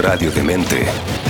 Radio Demente.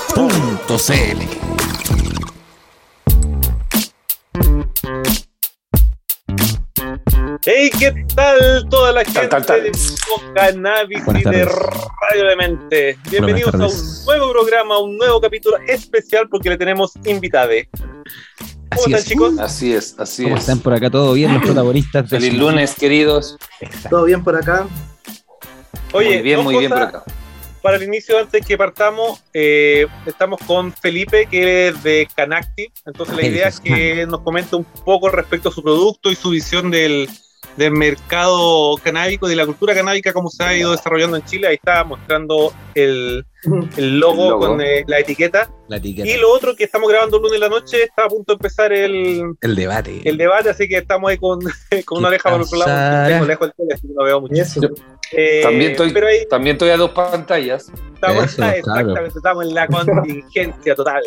Hey, ¿qué tal toda la gente tal, tal. de Mundo Cannabis Buenas y de. Radio Demente? Bienvenidos a un nuevo programa, un nuevo capítulo especial porque le tenemos invitade. ¿Cómo Así están, es. chicos? Así es, así ¿Cómo es. están por acá? ¿Todo bien los protagonistas? de Feliz lunes, queridos. ¿Todo bien por acá? Oye, muy bien, muy bien por acá. Para el inicio, antes que partamos, eh, estamos con Felipe, que es de Canactive. Entonces, la idea es que nos comente un poco respecto a su producto y su visión del, del mercado canábico, de la cultura canábica, cómo se ha ido desarrollando en Chile. Ahí está mostrando el, el logo, El logo. con eh, la etiqueta. La etiqueta. Y lo otro que estamos grabando el lunes en la noche, está a punto de empezar el, El debate. el debate, así que estamos ahí con, con una oreja por otro lado. Tengo lejos el tele, así que no veo mucho. Eso. Eh, También estoy- pero ahí También estoy a dos pantallas. estamos, Eso, ah, exactamente, claro. estamos en la contingencia total.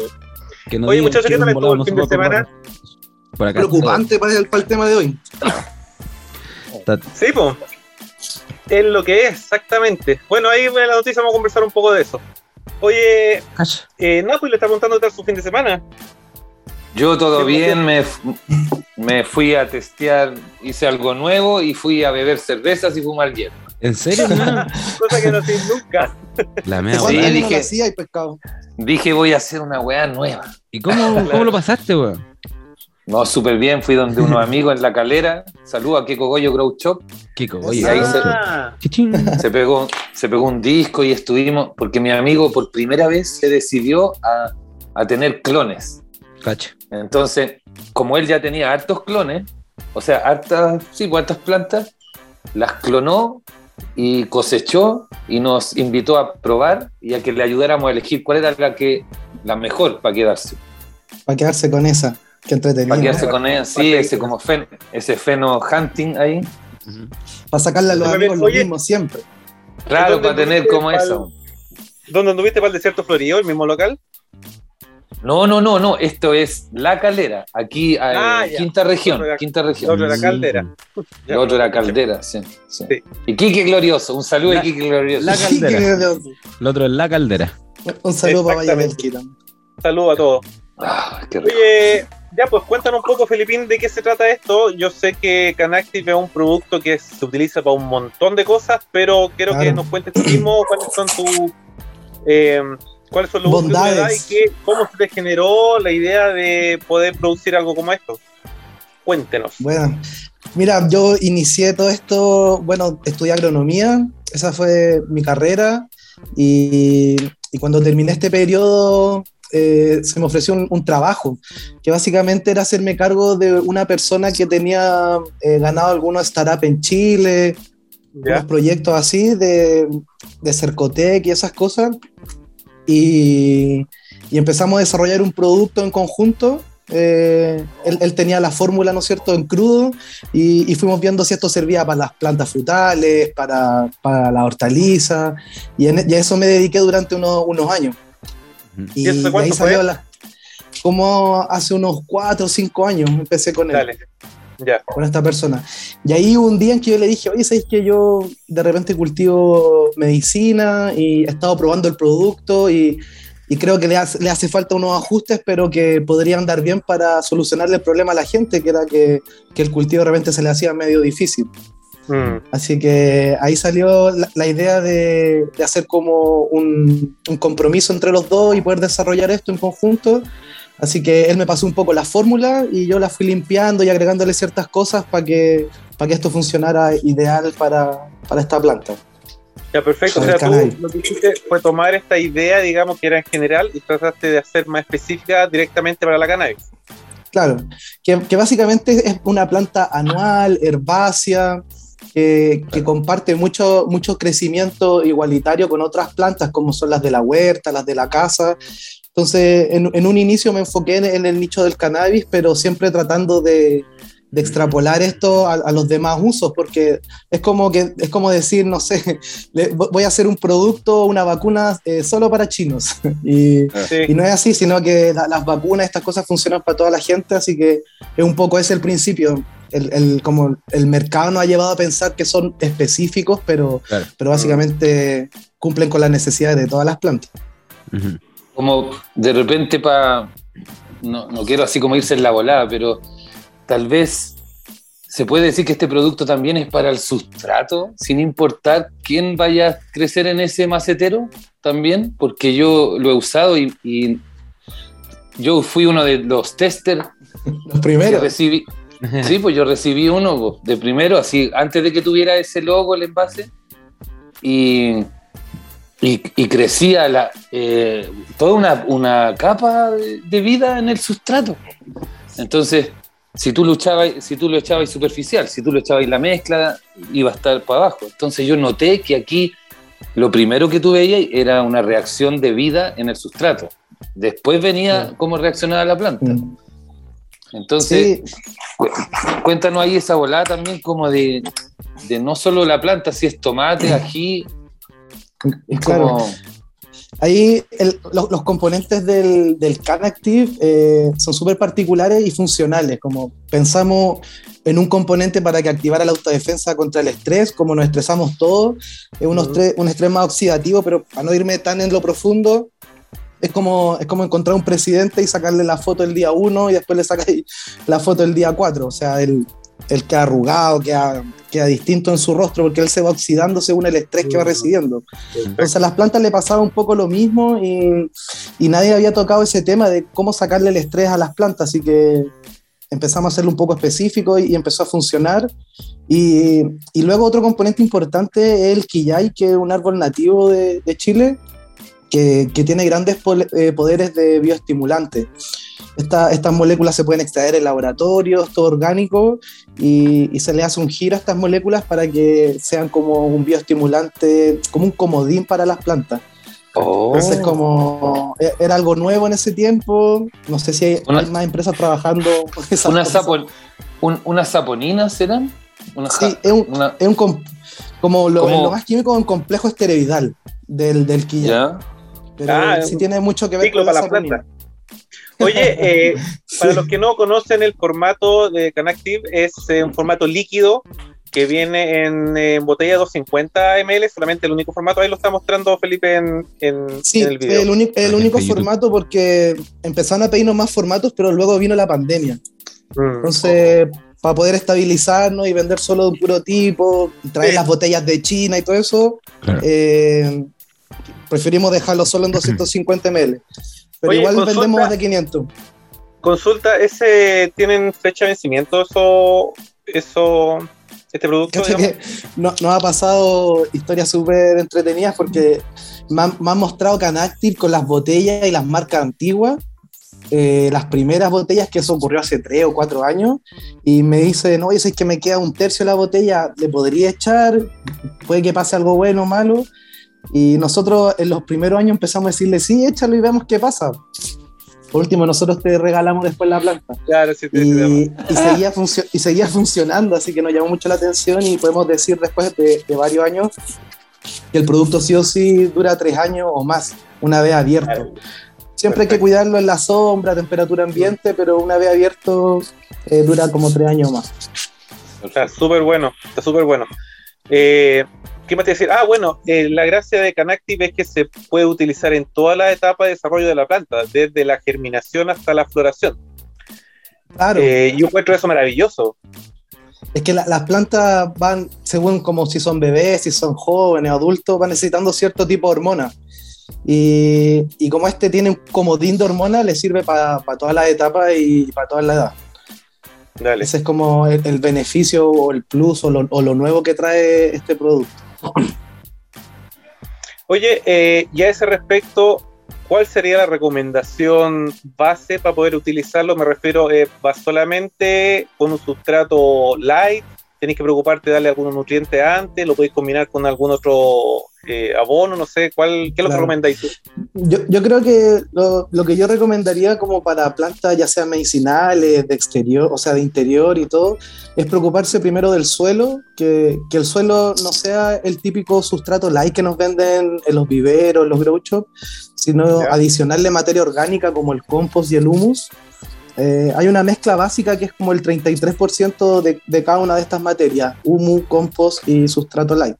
Que no Oye, muchachos, ¿qué tal estuvo el fin de semana? ocupar. Por acá. Preocupante para el, para el tema de hoy. Sí, pues. Es lo que es, exactamente. Bueno, ahí en la noticia vamos a conversar un poco de eso. Oye, eh, Napo le está preguntando tal su fin de semana. Yo todo ¿Qué bien, me, me fui a testear, hice algo nuevo y fui a beber cervezas y fumar hierba. ¿En serio? Cosa que no hacéis nunca. La mea, Sí, ¿Cuántos weón. años no dije- y pescado? Dije, voy a hacer una weá nueva. ¿Y cómo, cómo lo pasaste, weón? No, súper bien, fui donde unos amigos en la calera. Saludo a Kiko Goyo Grow Shop. Kiko, ahí se- Ah, Chichín. Se pegó, se pegó un disco y estuvimos, porque mi amigo por primera vez se decidió a, a tener clones. Cacha. Entonces, como él ya tenía hartos clones, o sea, hartas, sí, pues, hartas plantas, las clonó y cosechó y nos invitó a probar y a que le ayudáramos a elegir cuál era la que la mejor para quedarse. Para quedarse con esa. Qué entretenido. Para Para, quedarse con ella, sí, ese como fen, ese feno hunting ahí. Ujú. sacarle a los Oye, amigos lo mismo siempre. Claro, ¿Dónde para tener como pa'l- eso. ¿Dónde anduviste para el desierto florido, el mismo local? No, no, no, no, esto es La Calera, aquí eh, Ah, ya. quinta región, Otro era- quinta El región. otro era caldera. El otro era Caldera, sí. sí. Sí. Y Quique Glorioso, un saludo La- a Quique Glorioso. La caldera. El otro es la caldera. Un saludo para Valle. Saludos a todos. Ah, qué rico. Oye, ya pues cuéntanos un poco, Felipín, de qué se trata esto. Yo sé que Canactive es un producto que se utiliza para un montón de cosas, pero quiero que nos cuentes tú mismo cuáles son tus eh, cuáles son los que Bondades. y qué, cómo se te generó la idea de poder producir algo como esto. Cuéntenos. Bueno, mira, yo inicié todo esto, bueno, estudié agronomía, esa fue mi carrera y, y cuando terminé este periodo eh, se me ofreció un, un trabajo que básicamente era hacerme cargo de una persona que tenía eh, ganado algunos startups en Chile, unos ¿Ya? proyectos así de, de Cercotec y esas cosas. Y, y empezamos a desarrollar un producto en conjunto. Eh, él, él tenía la fórmula, ¿no es cierto?, en crudo y, y fuimos viendo si esto servía para las plantas frutales, para, para la hortaliza y, en- y a eso me dediqué durante unos, unos años. Y, ¿Y eso de ahí cuánto salió fue? la... Como hace unos cuatro o cinco años empecé con él Dale. Ya. con esta persona. Y ahí un día en que yo le dije, oye, ¿sabes que yo de repente cultivo medicina y he estado probando el producto y, y creo que le hace, le hace falta unos ajustes, pero que podrían andar bien para solucionarle el problema a la gente, que era que, que el cultivo de repente se le hacía medio difícil. Mm. Así que ahí salió la, la idea de, de hacer como un, un compromiso entre los dos y poder desarrollar esto en conjunto. Así que él me pasó un poco la fórmula y yo la fui limpiando y agregándole ciertas cosas para que, para que esto funcionara ideal para, para esta planta. Ya, perfecto. O sea, tú lo que hiciste fue tomar esta idea, digamos, que era en general, y trataste de hacer más específica directamente para la cannabis. Claro, que, que básicamente es una planta anual, herbácea, que, que comparte mucho, mucho crecimiento igualitario con otras plantas, como son las de la huerta, las de la casa. Entonces, en, en un inicio me enfoqué en, en el nicho del cannabis, pero siempre tratando de, de extrapolar esto a, a, los demás usos, porque es como, que, es como decir, no sé, le, voy a hacer un producto, una vacuna eh, solo para chinos. y, sí. y, no es así, sino que la, las vacunas, estas cosas funcionan para toda la gente, así que es un poco ese el principio. El, el, como el mercado nos ha llevado a pensar que son específicos, pero, claro. pero básicamente cumplen con las necesidades de todas las plantas. Uh -huh. Como de repente para, no, no quiero así como irse en la volada, pero tal vez se puede decir que este producto también es para el sustrato, sin importar quién vaya a crecer en ese macetero también, porque yo lo he usado y, y yo fui uno de los testers. Los primeros. Recibí, sí, pues yo recibí uno de primero, así, antes de que tuviera ese logo, el envase, y, y, y crecía la, eh, toda una, una capa de, de vida en el sustrato. Entonces, si tú lo echabas, si tú lo echabas superficial, si tú lo echabas la mezcla, iba a estar para abajo. Entonces yo noté que aquí lo primero que tú veías era una reacción de vida en el sustrato. Después venía sí. cómo reaccionaba la planta. Mm. Entonces, sí. cuéntanos ahí esa volada también como de, de, no solo la planta, si es tomate, ají. Es claro. como Ahí el, los, los, componentes del, del Canactive eh, son súper particulares y funcionales, como pensamos en un componente para que activara la autodefensa contra el estrés, como nos estresamos todos, es un, estrés, un estrés más oxidativo, pero para no irme tan en lo profundo, es como, es como encontrar un presidente y sacarle la foto el día 1 y después le sacáis la foto el día 4, o sea, el, el que ha arrugado, que ha, queda distinto en su rostro porque él se va oxidando según el estrés que va recibiendo. Entonces a las plantas le pasaba un poco lo mismo y, y, nadie había tocado ese tema de cómo sacarle el estrés a las plantas, así que empezamos a hacerlo un poco específico y, y empezó a funcionar. Y, y, luego otro componente importante es el quillay, que es un árbol nativo de, de Chile, que, que, tiene grandes eh, poderes de bioestimulante. Esta, estas moléculas se pueden extraer en laboratorios, todo orgánico, y, y, se le hace un giro a estas moléculas para que sean como un bioestimulante, como un comodín para las plantas. Oh. Entonces, como e, era algo nuevo en ese tiempo, no sé si hay, una, hay más empresas trabajando. Una, sapo, un, ¿Unas saponinas eran? Una, sí, es un, una, es un como, lo, como, lo, más químico, un complejo esteroidal del, del quilla. ¿Ya? Pero ah, sí tiene mucho que ver con la planta. Oye, eh, sí. para los que no conocen el formato de Canactive, es eh, un formato líquido que viene en, en, botella 250 ml, solamente el único formato, ahí lo está mostrando Felipe en, en, sí, en el video. el, único, el único formato porque empezaron a pedirnos más formatos, pero luego vino la pandemia. Mm. Entonces, para poder estabilizarnos y vender solo de un puro tipo, traer sí. las botellas de China y todo eso, claro. eh, preferimos dejarlo solo en 250 ml. Pero Oye, igual consulta, vendemos más de 500. Consulta, ¿ese tienen fecha de vencimiento eso, eso este producto? Que no, nos ha pasado historias súper entretenidas porque me han, me han mostrado Canactive con las botellas y las marcas antiguas. Eh, las primeras botellas, que eso ocurrió hace 3 o 4 años, y me dicen, no, es que me queda un tercio de la botella, le podría echar, puede que pase algo bueno o malo, y nosotros en los primeros años empezamos a decirle, sí, échalo y vemos qué pasa. Por último, nosotros te regalamos después la planta. Claro, sí, te y, y, seguía y, seguía funcionando, así que nos llamó mucho la atención y podemos decir después de, de, varios años que el producto sí o sí dura tres años o más, una vez abierto. Claro. Siempre hay que cuidarlo en la sombra, temperatura ambiente, pero una vez abierto eh, dura como tres años más. Está súper bueno, está súper bueno. Eh, ¿Qué más te decir? Ah, bueno, eh, la gracia de Canactive es que se puede utilizar en toda la etapa de desarrollo de la planta, desde la germinación hasta la floración. Claro. Eh, yo encuentro eso maravilloso. Es que la, las plantas van, según como si son bebés, si son jóvenes, adultos, van necesitando cierto tipo de hormonas. Y, y, como este tiene un comodín de hormonas, le sirve para pa todas las etapas y para toda la edad. Dale. Ese es como el, el beneficio o el plus o lo, o lo, nuevo que trae este producto. Oye, eh, ya a ese respecto, ¿cuál sería la recomendación base para poder utilizarlo? Me refiero, eh, ¿va solamente con un sustrato light? tenés que preocuparte de darle algunos nutrientes antes, lo podéis combinar con algún otro eh, abono, no sé, ¿cuál, ¿qué lo Claro. recomendáis tú? Yo, yo creo que lo, lo que yo recomendaría como para plantas ya sean medicinales, de exterior, o sea, de interior y todo, es preocuparse primero del suelo, que, que el suelo no sea el típico sustrato light que nos venden en los viveros, los grow shops, sino adicionarle materia orgánica como el compost y el humus. Eh, hay una mezcla básica que es como el 33% de, de cada una de estas materias, humus, compost y sustrato light.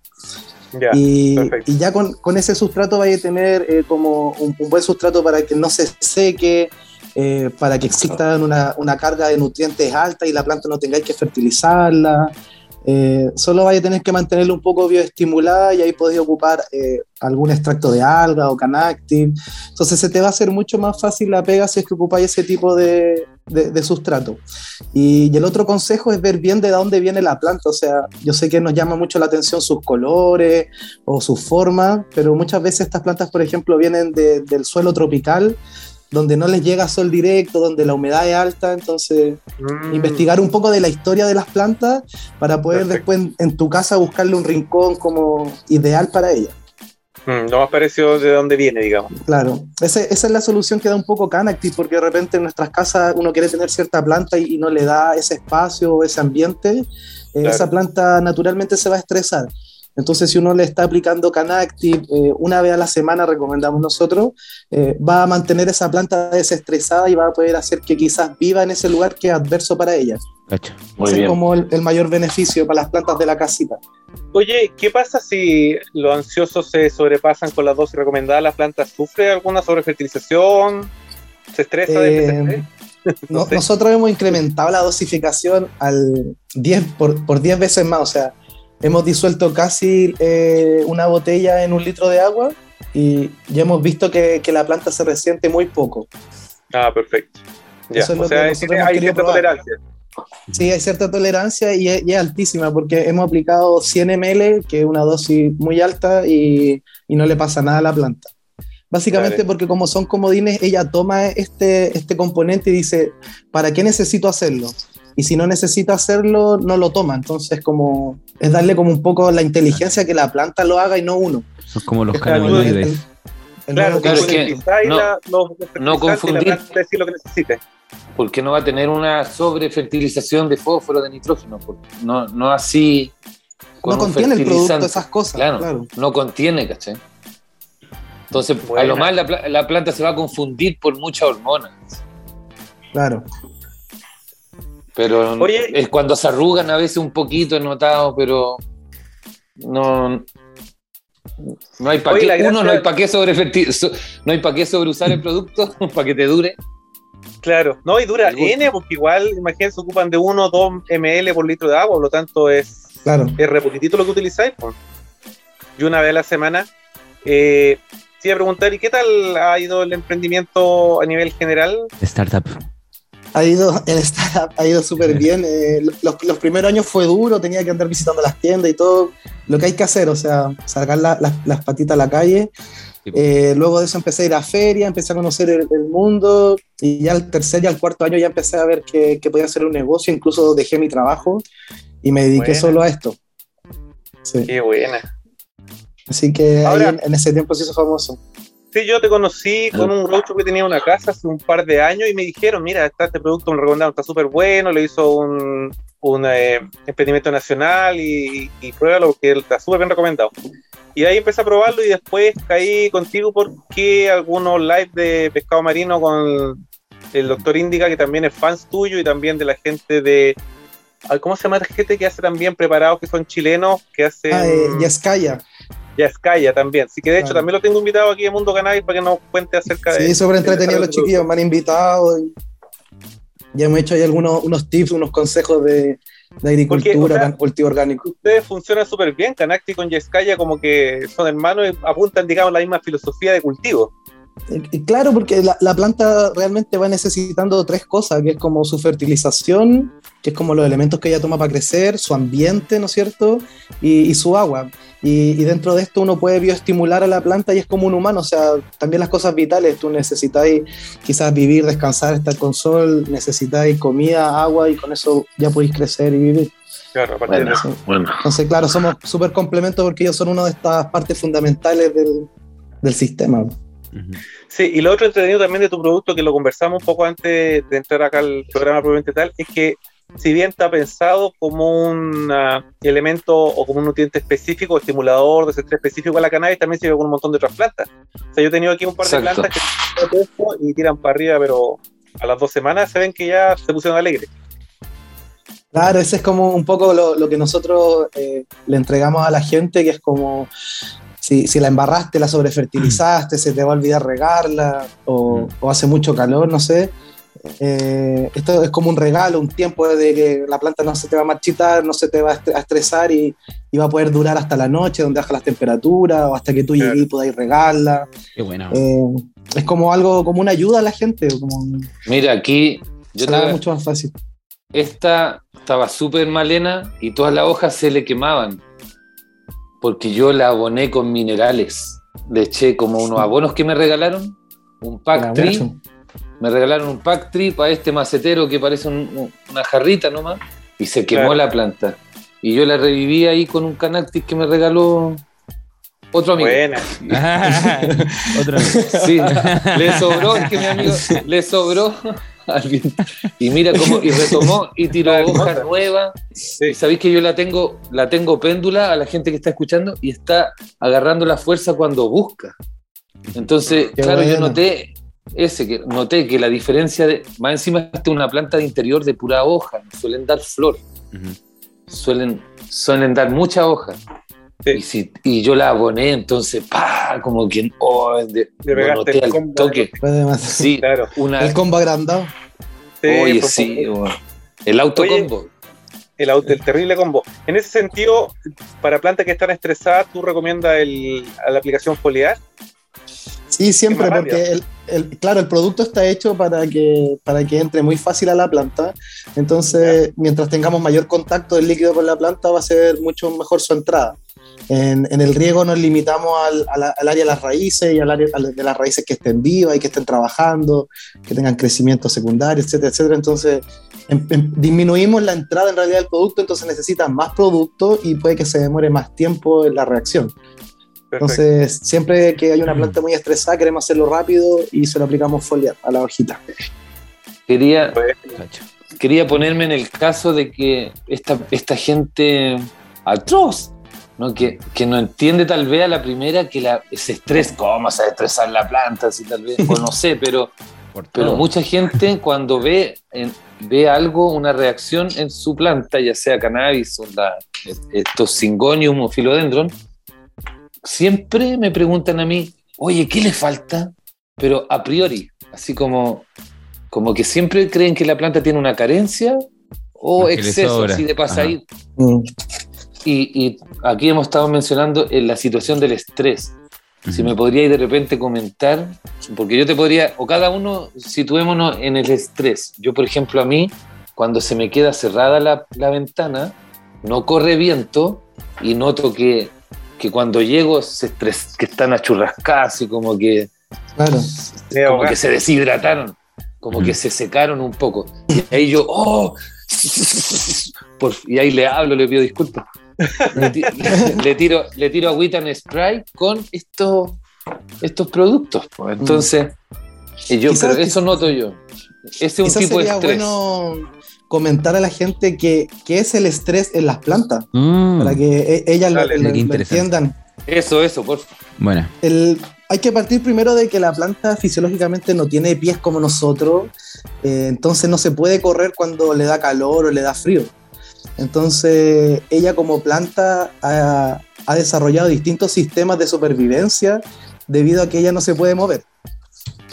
Y, ya con, con ese sustrato vaya a tener eh, como un, un buen sustrato para que no se seque, eh, para que exista una, una carga de nutrientes alta y la planta no tengáis que fertilizarla. Eh, solo vaya a tener que mantenerla un poco bioestimulada y ahí podéis ocupar eh, algún extracto de alga o canactin. Entonces se te va a hacer mucho más fácil la pega si es que ocupáis ese tipo de, de- de sustrato. Y, y el otro consejo es ver bien de dónde viene la planta. O sea, yo sé que nos llama mucho la atención sus colores o sus formas, pero muchas veces estas plantas, por ejemplo, vienen de- del suelo tropical, donde no les llega sol directo, donde la humedad es alta, entonces Mm, investigar un poco de la historia de las plantas para poder Perfecto. después en, en tu casa buscarle un rincón como ideal para ella. mm, lo más parecido de dónde viene, digamos. Claro, Ese- esa es la solución que da un poco Canacti, porque de repente en nuestras casas uno quiere tener cierta planta y, y no le da ese espacio o ese ambiente, eh, Claro. esa planta naturalmente se va a estresar. Entonces, si uno le está aplicando Canactive eh, una vez a la semana, recomendamos nosotros, eh, va a mantener esa planta desestresada y va a poder hacer que quizás viva en ese lugar que es adverso para ella. Cacha. Muy Ese bien. es como el, el mayor beneficio para las plantas de la casita. Oye, ¿qué pasa si los ansiosos se sobrepasan con las dosis recomendadas? ¿La planta sufre alguna sobrefertilización? ¿Se estresa? de Eh, estrés? No- No sé. Nosotros hemos incrementado la dosificación al 10 por, por 10 veces más, o sea, hemos disuelto casi eh, una botella en un litro de agua y ya hemos visto que, que la planta se resiente muy poco. Ah, perfecto. Ya, Eso es lo o sea, que nosotros hay cierta probar. tolerancia. Sí, hay cierta tolerancia y es, y es altísima porque hemos aplicado 100 ml, que es una dosis muy alta y, y no le pasa nada a la planta. Básicamente porque como son comodines, ella toma este, este componente y dice, ¿para qué necesito hacerlo? Y si no necesita hacerlo, no lo toma. Entonces como es darle como un poco la inteligencia que la planta lo haga y no uno. Son como los Es como el- cannabinoides. Claro, claro, es que no- la- los- los la confundir. decir lo que necesite. porque no va a tener una sobrefertilización de fósforo, de nitrógeno, no, no así. con no contiene el producto, esas cosas. Claro, claro. no contiene, ¿cachai? Entonces, a lo más la, la planta se va a confundir por muchas hormonas. claro. Pero Oye. es cuando se arrugan a veces un poquito, he notado, pero no. No hay para qué, uno, no hay para qué sobreferti- so- no hay para qué sobreusar el producto para que te dure. Claro, no, y dura. N, porque igual, imagínense, ocupan de 1 o 2 ml por litro de agua, por lo tanto es, Claro. es re poquitito lo que utilizáis. Y una vez a la semana. Eh, te iba a preguntar, ¿y qué tal ha ido el emprendimiento a nivel general? Startup. Ha ido, el startup ha ido súper bien. eh, los, los primeros años fue duro, tenía que andar visitando las tiendas y todo lo que hay que hacer, o sea, sacar la- las- las patitas a la calle. Sí. Eh, luego de eso empecé a ir a feria, empecé a conocer el, el mundo y ya al tercer y al cuarto año ya empecé a ver que, que podía hacer un negocio, incluso dejé mi trabajo y me dediqué Buena. solo a esto. Sí. Qué buena. Así que Ahora- en, en ese tiempo se hizo famoso. Sí, yo te conocí con un roadshow que tenía una casa hace un par de años y me dijeron, mira, está este producto, me recomendaron, está súper bueno, le hizo un, un eh, emprendimiento nacional y, y pruébalo porque está súper bien recomendado. Y ahí empecé a probarlo y después caí contigo porque algunos live de pescado marino con el doctor Indica, que también es fans tuyo y también de la gente de... ¿Cómo se llama la gente que hace también preparados, que son chilenos, que hacen... Ah, eh, Yaskaya. Yaskaya también. Así que de hecho Claro. también lo tengo invitado aquí en Mundo Cannabis para que nos cuente acerca de. Sí, súper entretenido los chiquillos, me han invitado. Y ya hemos hecho ahí algunos unos tips, unos consejos de, de agricultura, Porque, o sea, cultivo orgánico. Ustedes funcionan súper bien. Canacti con Yaskaya como que son hermanos y apuntan, digamos, la misma filosofía de cultivo. Y- y claro, porque la, la planta realmente va necesitando tres cosas, que es como su fertilización, que es como los elementos que ella toma para crecer, su ambiente, ¿no es cierto? Y, y su agua. Y, y dentro de esto uno puede bioestimular a la planta y es como un humano, o sea, también las cosas vitales, tú necesitáis quizás vivir, descansar, estar con sol, necesitáis comida, agua y con eso ya podéis crecer y vivir. Claro, a Bueno, de eso. bueno. Entonces, claro, somos súper complementos porque ellos son una de estas partes fundamentales del, del sistema. Sí, y lo otro entretenido también de tu producto, que lo conversamos un poco antes de entrar acá al programa propiamente tal, es que si bien está pensado como un ah, elemento o como un nutriente específico, estimulador, desestrés específico a la cannabis, también sirve con un montón de otras plantas. O sea, yo he tenido aquí un par de plantas que y tiran para arriba, pero a las dos semanas se ven que ya se pusieron alegres. Claro, ese es como un poco lo, lo que nosotros eh, le entregamos a la gente, que es como si, si la embarraste, la sobrefertilizaste, se te va a olvidar regarla, o, o hace mucho calor, no sé. Eh, esto es como un regalo, un tiempo de que la planta no se te va a marchitar, no se te va a est- a estresar y, y va a poder durar hasta la noche, donde baja las temperaturas, o hasta que tú Claro. llegues y podáis regarla. Qué bueno. Eh, es como algo, como una ayuda a la gente, como Mira, aquí yo se te la haga voy a- mucho más fácil. esta estaba súper malena y todas las hojas se le quemaban porque yo la aboné con minerales. Le eché como unos abonos que me regalaron, un pack tree. Me regalaron un pack tree para este macetero que parece un- un- una jarrita nomás y se quemó Claro. la planta. Y yo la reviví ahí con un canactis que me regaló otro amigo. Buena. Otra vez. Sí, le sobró, es que mi amigo le sobró. Y mira cómo, y retomó y tiró hoja nueva. Sí. Y sabéis que yo la tengo, la tengo péndula a la gente que está escuchando y está agarrando la fuerza cuando busca. Entonces, Qué claro, yo noté ese, que noté que la diferencia de, más encima esta es una planta de interior de pura hoja, suelen dar flor, suelen, suelen dar mucha hoja. Sí. Y, si, y yo la aboné, entonces, ¡pa! como que oh, de- Le noté el al combo. toque. Sí, Claro. una, El combo agrandado. Sí, oye, sí, el autocombo. el, au- el terrible combo. En ese sentido, para plantas que están estresadas, ¿tú recomiendas el, a la aplicación foliar? Sí, siempre, porque el, el- claro, el producto está hecho para que, para que entre muy fácil a la planta. Entonces, mientras tengamos mayor contacto del líquido con la planta, va a ser mucho mejor su entrada. En, en el riego nos limitamos al, a la- al área de las raíces y al área al- de las raíces que estén vivas y que estén trabajando, que tengan crecimiento secundario, etcétera, etcétera. Entonces, em- em- disminuimos la entrada en realidad del producto, entonces necesita más producto y puede que se demore más tiempo en la reacción. Entonces, siempre que hay una Mm. planta muy estresada, queremos hacerlo rápido y se lo aplicamos foliar a la hojita. Quería, quería ponerme en el caso de que esta, esta gente atroz, ¿no? Que, que no entiende tal vez a la primera que la, ese estrés, cómo se va a estresar la planta, si tal vez, o no sé, pero, pero mucha gente cuando ve, en- ve algo, una reacción en su planta, ya sea cannabis o la, estos singonium o philodendron, siempre me preguntan a mí, oye, ¿qué le falta? Pero a priori, así como, como que siempre creen que la planta tiene una carencia o exceso, así de pasa ahí. Mm. Y, y aquí hemos estado mencionando en la situación del estrés. Si me podríais de repente comentar, porque yo te podría, o cada uno, situémonos en el estrés. Yo, por ejemplo, a mí, cuando se me queda cerrada la, la ventana, no corre viento y noto que, que cuando llego se estres, que están achurrascadas y como que, Claro. Como que se deshidrataron, como que se secaron un poco. Y ahí yo, ¡oh! Por- y ahí le hablo, le pido disculpas. Le, ti- le tiro, le tiro agüita en spray con estos, estos productos. pues. Entonces, y yo, pero eso noto yo. Ese es un tipo de estrés. bueno comentar a la gente que, qué es el estrés en las plantas, Mm. para que e- ellas lo, Dale, lo- qué lo interesante. entiendan. Eso, eso, por favor. Bueno. El- hay que partir primero de que la planta fisiológicamente no tiene pies como nosotros, eh, entonces no se puede correr cuando le da calor o le da frío. Entonces ella como planta ha, ha desarrollado distintos sistemas de supervivencia debido a que ella no se puede mover.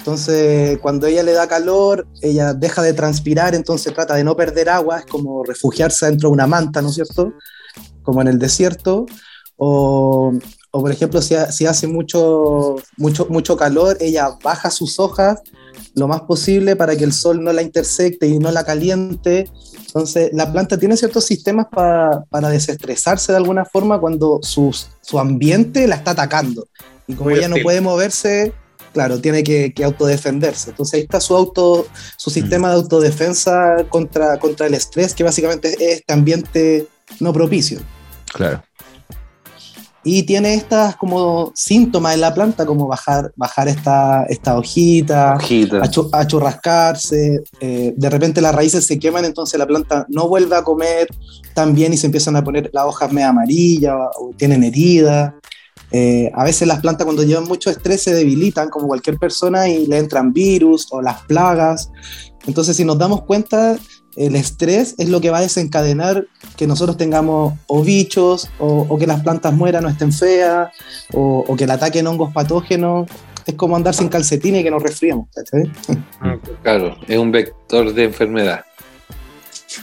Entonces cuando ella le da calor, ella deja de transpirar, entonces trata de no perder agua, es como refugiarse dentro de una manta, ¿no es cierto? Como en el desierto. O, o, por ejemplo, si, ha- si hace mucho, mucho, mucho calor, ella baja sus hojas lo más posible para que el sol no la intersecte y no la caliente. Entonces, la planta tiene ciertos sistemas pa- para desestresarse de alguna forma cuando sus- su ambiente la está atacando. Y como Muy ella no hostil. puede moverse, claro, tiene que, que autodefenderse. Entonces, ahí está su, auto, su sistema de autodefensa contra, contra el estrés, que básicamente es este ambiente no propicio. Claro. Y tiene estas como síntomas en la planta, como bajar, bajar esta, esta hojita, Hojita. achu- achurrascarse, eh, de repente las raíces se queman, entonces la planta no vuelve a comer tan bien y se empiezan a poner las hojas medio amarillas o tienen heridas. Eh, a veces las plantas cuando llevan mucho estrés se debilitan como cualquier persona y le entran virus o las plagas. Entonces si nos damos cuenta, el estrés es lo que va a desencadenar que nosotros tengamos o bichos o, o que las plantas mueran o estén feas o, o que le ataquen hongos patógenos. Es como andar sin calcetines y que nos resfriamos. ¿cachai? Claro, es un vector de enfermedad.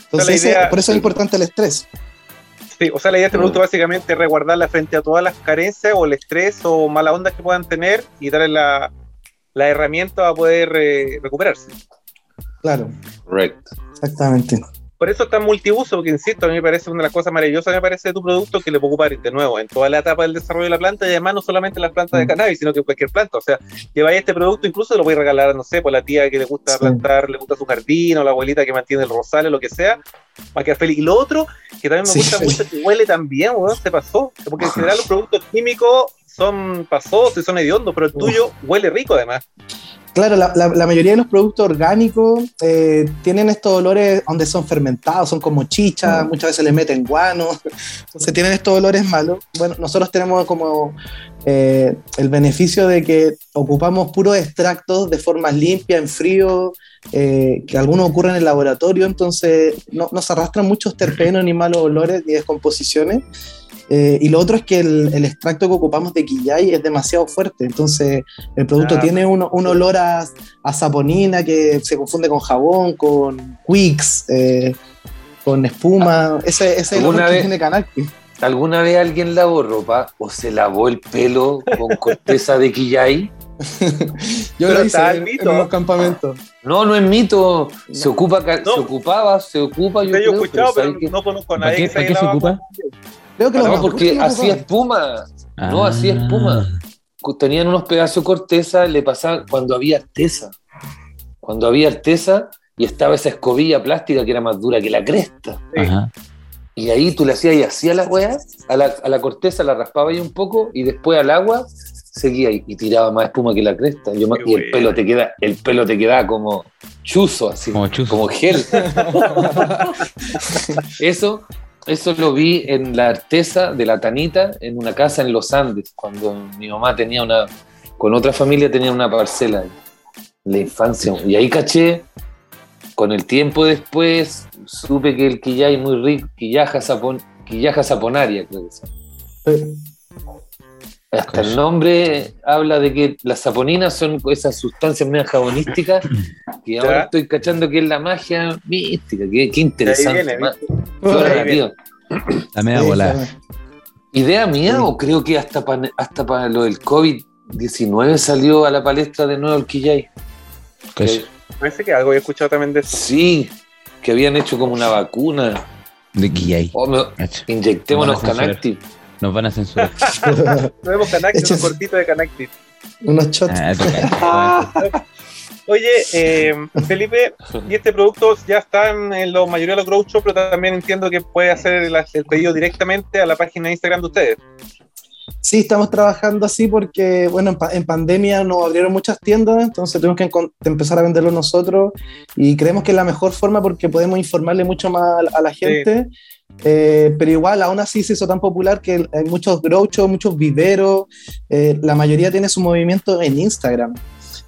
Entonces, la ese- idea- por eso es importante el estrés. Sí, o sea, la idea de este producto básicamente es resguardarla frente a todas las carencias o el estrés o mala onda que puedan tener y darle la, la herramienta para poder eh, recuperarse. Claro, Correcto. exactamente. Por eso está multiuso, porque insisto, a mí me parece una de las cosas maravillosas, me parece de tu producto que le puede ocupar de nuevo en toda la etapa del desarrollo de la planta y además no solamente en las plantas de cannabis, sino que en cualquier planta. O sea, lleváis este producto, incluso lo voy a regalar, no sé, por la tía que le gusta Sí. plantar, le gusta su jardín, o la abuelita que mantiene el rosal o lo que sea, va a quedar feliz. Y lo otro, que también me Sí. gusta mucho, que huele también, weón, se pasó. Porque en general los productos químicos son pasosos y son hediondos, pero el tuyo huele rico además. Claro, la, la- la mayoría de los productos orgánicos eh, tienen estos olores donde son fermentados, son como chicha, Mm. muchas veces le meten guano, entonces tienen estos olores malos. Bueno, nosotros tenemos como eh, el beneficio de que ocupamos puros extractos de forma limpia, en frío, eh, que algunos ocurren en el laboratorio, entonces no, no se arrastran muchos terpenos, ni malos olores, ni descomposiciones. Eh, y lo otro es que el, el extracto que ocupamos de quillay es demasiado fuerte, entonces el producto Ah, tiene un, un olor a, a saponina que se confunde con jabón, con Quicks, eh, con espuma. Ese, ese es el ¿Alguna olor que vez- tiene Canacti. ¿Alguna vez alguien lavó ropa o se lavó el pelo con corteza de quillay? Yo Pero lo hice en, mito. en unos campamentos. No, no es mito. Se No. ocupa, No. se ocupaba, se ocupa. Yo, Yo, he creo, escuchado, pero, no conozco a ¿Para nadie qué, que para se qué se haya lavado ocupa? Creo que No, porque hacía espuma. No, Ah. hacía espuma. Tenían unos pedazos de corteza, le pasaba cuando había arteza. Cuando había arteza y estaba esa escobilla plástica que era más dura que la cresta. Ajá. Y ahí tú le hacías y hacía la weá, a la, a la corteza la raspaba ahí un poco y después al agua seguía y, y tiraba más espuma que la cresta. Yo y el pelo te queda, el pelo te quedaba como chuzo, así, Como como, chuzo. gel. eso, eso lo vi en la artesa de la Tanita en una casa en los Andes, cuando mi mamá tenía una, con otra familia tenía una parcela la infancia. Y ahí caché, con el tiempo después, supe que el quillay es muy rico, quillaja, sapon, quillaja saponaria, creo que. Sí. Hasta el nombre habla de que las saponinas son esas sustancias medio jabonísticas y ahora estoy cachando que es la magia mística. Qué, qué interesante. La media sí. ¿Idea mía Sí. o creo que hasta para hasta pa lo del COVID-19 salió a la palestra de nuevo el Quillay? Parece que algo he escuchado también de eso. Sí, que habían hecho como una vacuna. De Quillay. Oh, me- inyectémonos. Canactiv. Nos van a censurar. Tenemos Canactis, un cortito de Canactis. Unos shots. Ah. Oye, eh, Felipe, y este producto ya está en, en la mayoría de los grow shops, pero también entiendo que puede hacer el, el pedido directamente a la página de Instagram de ustedes. Sí, estamos trabajando así porque, bueno, en, pa- en pandemia nos abrieron muchas tiendas, entonces tenemos que empezar a venderlo nosotros y creemos que es la mejor forma porque podemos informarle mucho más a, la- a la gente. Eh, pero igual, aún así se hizo tan popular que hay muchos grow shops, muchos viveros, eh, la mayoría tiene su movimiento en Instagram.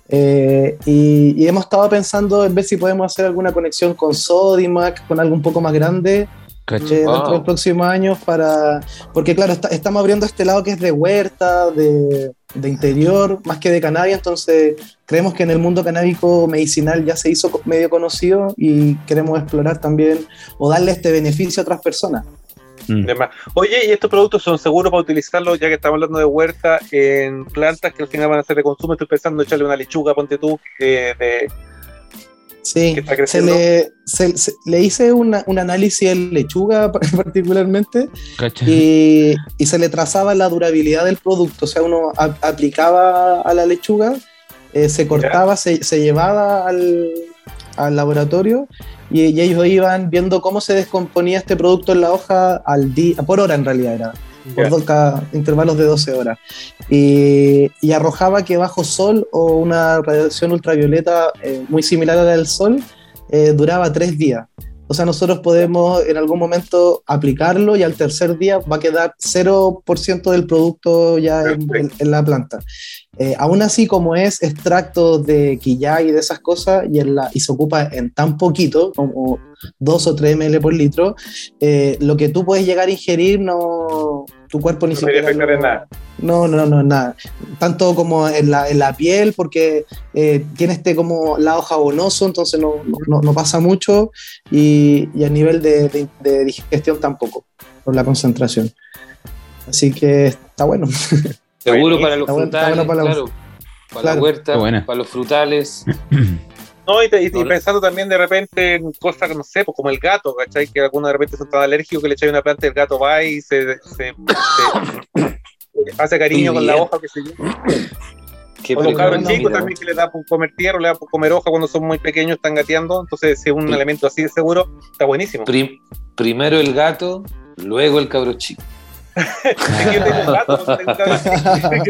Eh, y, y hemos estado pensando en ver si podemos hacer alguna conexión con Sodimac, con algo un poco más grande. Eh, dentro de Wow. los próximos años para porque claro está- estamos abriendo este lado que es de huerta de, de interior más que de cannabis entonces creemos que en el mundo canábico medicinal ya se hizo medio conocido y queremos explorar también o darle este beneficio a otras personas Mm. Oye, ¿y estos productos son seguros para utilizarlos, ya que estamos hablando de huerta, en plantas que al final van a ser de consumo? Estoy pensando en echarle una lechuga, ponte tú, eh, de, sí que está se le, se- se- le hice una- un análisis en lechuga particularmente y, y se le trazaba la durabilidad del producto. O sea, uno a- aplicaba a la lechuga, eh, se cortaba, se, se llevaba al, al laboratorio y, y ellos iban viendo cómo se descomponía este producto en la hoja al día, por hora en realidad era, por do- cada intervalos de 12 horas. Y, y arrojaba que bajo sol o una radiación ultravioleta eh, muy similar a la del sol eh, duraba tres días. O sea, nosotros podemos en algún momento aplicarlo y al tercer día va a quedar 0% del producto ya en, en- en la planta. Eh, aún así, como es extracto de quillay y de esas cosas y, en la, y se ocupa en tan poquito, como 2 o 3 ml por litro, eh, lo que tú puedes llegar a ingerir, no, tu cuerpo ni No debería siquiera... afectar lo- en nada. no, no, no, nada. Tanto como en la, en la piel, porque eh, tiene este como lado jabonoso, entonces no, no- no, pasa mucho, y, y a nivel de, de- de digestión tampoco, por la concentración. Así que está bueno. Seguro para los Está bueno- frutales, bueno para la- claro. Para Claro. la huerta, Qué buena. para los frutales. No, y, te- y- y No, pensando también de repente en cosas, no sé, pues como el gato, ¿cachai? Que algunos de repente son tan alérgicos que le echáis una planta y el gato va y se, se- se- hace cariño con la hoja, que se Qué O los cabros chicos también que le da por comer tierra, le da por comer hoja cuando son muy pequeños, están gateando. Entonces, si es un elemento así de seguro, está buenísimo. Prim- primero el gato, luego el cabro chico.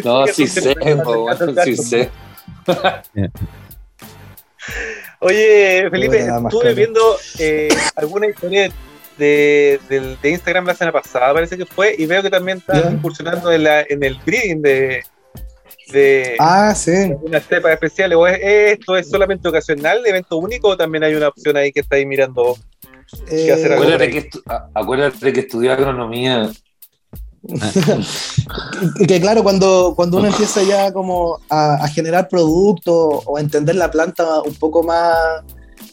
No sí, sé, sí sé. Oye, Felipe, estuve viendo eh, alguna historia de, de Instagram la semana pasada, parece que fue, y veo que también estás Ya. incursionando en, la, en el breeding de, de Ah, sí. unas cepas especiales. ¿O es- esto es solamente ocasional, evento único, o también hay una opción ahí que está ahí mirando? Eh, hacer? Acuérdate que, estu- acuérdate que estudié agronomía. Que claro, cuando, cuando uno empieza ya como a, generar productos o a entender la planta un poco más,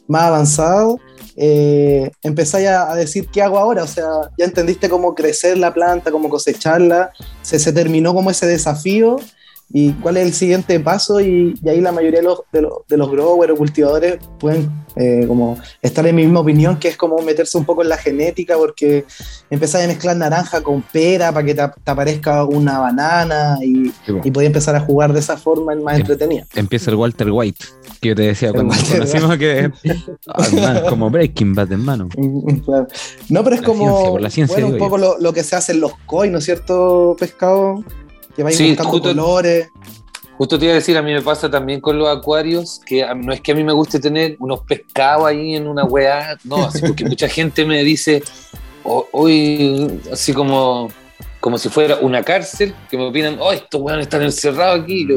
más avanzado, eh, empezáis a, a decir qué hago ahora, o sea, ya entendiste cómo crecer la planta, cómo cosecharla, se, se terminó como ese desafío y cuál es el siguiente paso y, y ahí la mayoría de los, de los, de los growers o cultivadores pueden eh, como estar en mi misma opinión, que es como meterse un poco en la genética porque empezar a mezclar naranja con pera para que te, te aparezca una banana y, Sí, y podía empezar a jugar de esa forma más Sí. entretenida. Empieza el Walter White, que yo te decía cuando Walter conocimos que Ah, hermano, como Breaking Bad, hermano. Claro. No, pero es La como ciencia, la ciencia, bueno, un poco lo, lo que se hace en los koi, ¿no es cierto, pescado? Que vais Sí, buscando justo- colores. Justo te iba a decir, a mí me pasa también con los acuarios, que a- no es que a mí me guste tener unos pescados ahí en una weá, no, así porque mucha gente me dice, "O- hoy, así como, como si fuera una cárcel, que me opinan, oh, estos weones están encerrados aquí.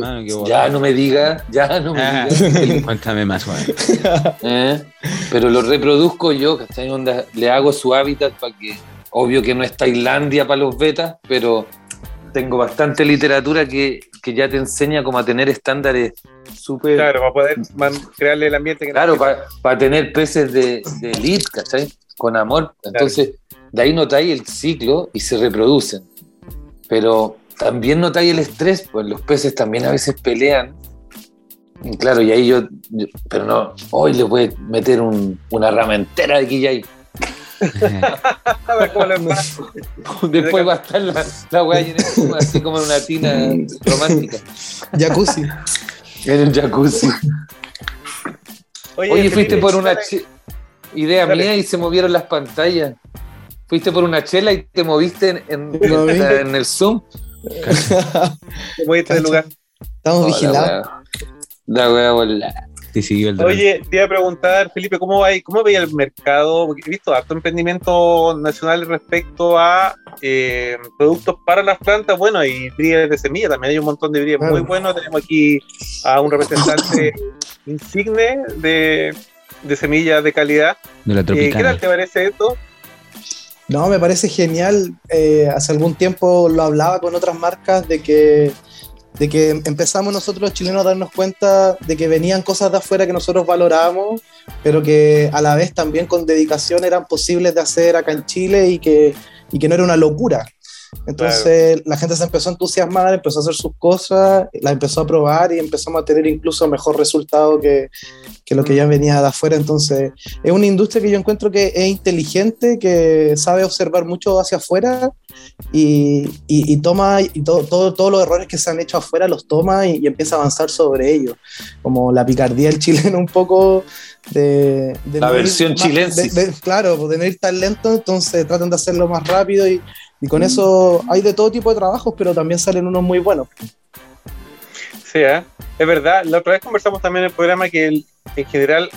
Ya no me diga, ya no me Ah, diga. Cuéntame más, weón. ¿eh? Pero lo reproduzco yo, ¿cachai? Onda, le hago su hábitat para que, obvio que no es Tailandia para los betas, pero tengo bastante literatura que, que ya te enseña como a tener estándares súper... Claro, para poder crearle el ambiente que Claro, para tener peces de, de elite, ¿cachai? Con amor. Entonces, de ahí notáis el ciclo y se reproducen. Pero también notáis el estrés, pues los peces también a veces pelean. Y claro, y ahí yo, yo- pero no, hoy le voy a meter un- una rama entera de quillay. Después va a estar la, la weá llena así como en una tina romántica, Jacuzzi. en el jacuzzi. Oye, fuiste por una dale. idea Dale. mía y se movieron las pantallas. Fuiste por una chela y te moviste en, el Zoom. Te voy a ir del lugar. Estamos Oh, la vigilados. La wea volá. El. Oye, te iba a preguntar, Felipe, ¿cómo, hay, cómo veía el mercado? Porque he visto harto emprendimiento nacional respecto a eh, productos para las plantas, bueno, y bríes de semilla, también hay un montón de bríes Claro. muy buenos. Tenemos aquí a un representante insigne de, de semillas de calidad. de la Eh, ¿Qué tal te parece esto? No, me parece genial. Eh, hace algún tiempo lo hablaba con otras marcas de que, de que empezamos nosotros los chilenos a darnos cuenta de que venían cosas de afuera que nosotros valorábamos, pero que a la vez también con dedicación eran posibles de hacer acá en Chile y que, y que no era una locura. Entonces la gente se empezó a entusiasmar, empezó a hacer sus cosas, la empezó a probar y empezamos a tener incluso mejor resultado que, que lo que ya venía de afuera. Entonces es una industria que yo encuentro que es inteligente, que sabe observar mucho hacia afuera y, y- y toma y todo, todo- todos los errores que se han hecho afuera los toma y, y empieza a avanzar sobre ellos. Como la picardía del chileno un poco de... de La no versión de- claro, pues, de no ir tan lento, entonces tratan de hacerlo más rápido y, y con eso hay de todo tipo de trabajos, pero también salen unos muy buenos. Sí, ¿eh? es verdad. La otra vez conversamos también en el programa que el- en general,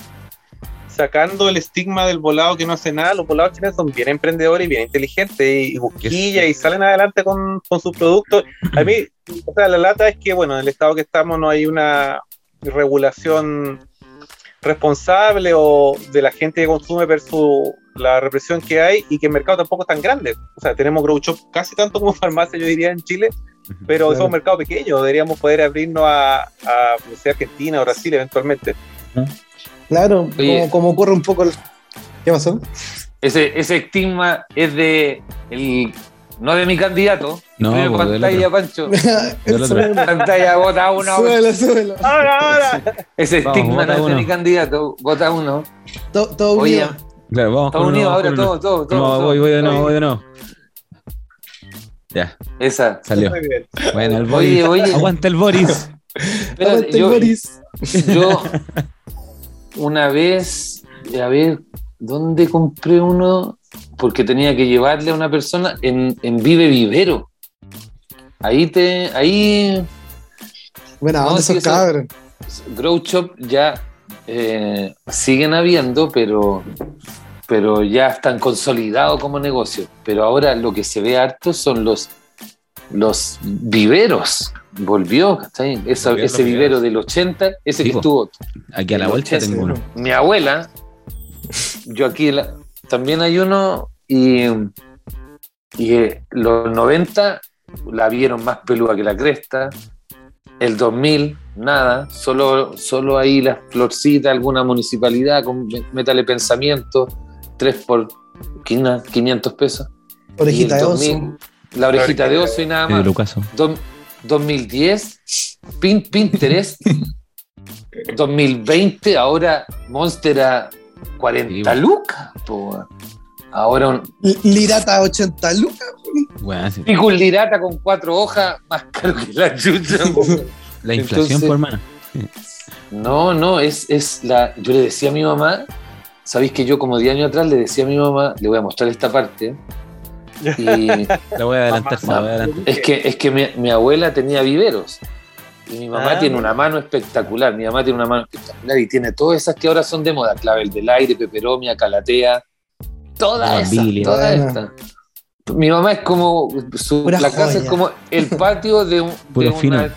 sacando el estigma del volado que no hace nada, los volados chilenos son bien emprendedores y bien inteligentes y, y busquillas y salen adelante con, con sus productos. A mí, o sea, la lata es que, bueno, en el estado que estamos no hay una regulación responsable o de la gente que consume versus la represión que hay y que el mercado tampoco es tan grande. O sea, tenemos grow shop casi tanto como farmacia, yo diría, en Chile, pero Claro. es un mercado pequeño, deberíamos poder abrirnos a, a no sé, Argentina o Brasil eventualmente. Claro, como, como ocurre un poco el... ¿Qué pasó? Ese, ese estigma es de el, no de mi candidato. No, pues, pantalla. Pancho. Pantalla, vota uno. súbelo, súbelo. ¡Ahora, ahora! Ese Vamos, estigma no es de uno. mi candidato, vota uno. To- Todo Oye. Claro, vamos Estados Unidos uno, ahora uno. todo, todo, todo. No, todo. voy, voy de nuevo, voy de nuevo. Ya, Esa. salió. Muy bien. Bueno, el Boris. Oye, oye. Aguanta el Boris. Espérate, Aguante, yo, Boris. yo una vez, a ver, ¿dónde compré uno? Porque tenía que llevarle a una persona en, en Vive Vivero. Ahí te, ahí Bueno, No, ¿dónde sí, esos eso- cabros? Grow Shop ya eh, siguen habiendo, pero, pero ya están consolidados como negocio. Pero ahora lo que se ve harto son los, los viveros. Volvió, Volvieron ese vivero viveros. del 80, ese Sí, que po. estuvo. Aquí a la El vuelta 80, tengo uno. Mi abuela, yo aquí la- también hay uno, y, y eh, los 90 la vieron más peluda que la cresta. El 2000, nada, solo, solo ahí las florcitas, alguna municipalidad con métale pensamiento, 3 por 500 pesos. Orejita Y de oso. 2000, La orejita de oso y nada más. Lucaso. Dos- 2010, Pin- Pinterest. 2020, ahora Monster a 40 Sí, lucas. po. Ahora un L- Lirata 80 lucas. Bueno, sí. pico lirata con cuatro hojas, más caro que la chucha. po. La inflación, Entonces- por hermano. No, no, es, es la. Yo le decía a mi mamá, sabéis que yo como 10 años atrás le decía a mi mamá, le voy a mostrar esta parte. Y La voy a adelantar, se la voy a adelantar. es que, es que mi, mi abuela tenía viveros. Y mi mamá Ah, tiene una mano espectacular. Mi mamá tiene una mano espectacular y tiene todas esas que ahora son de moda: clavel del aire, peperomia, calatea. Todas esas. Bugambilia. Todas estas. Mi mamá es como. Su, la casa es como el patio de un. de una- fino.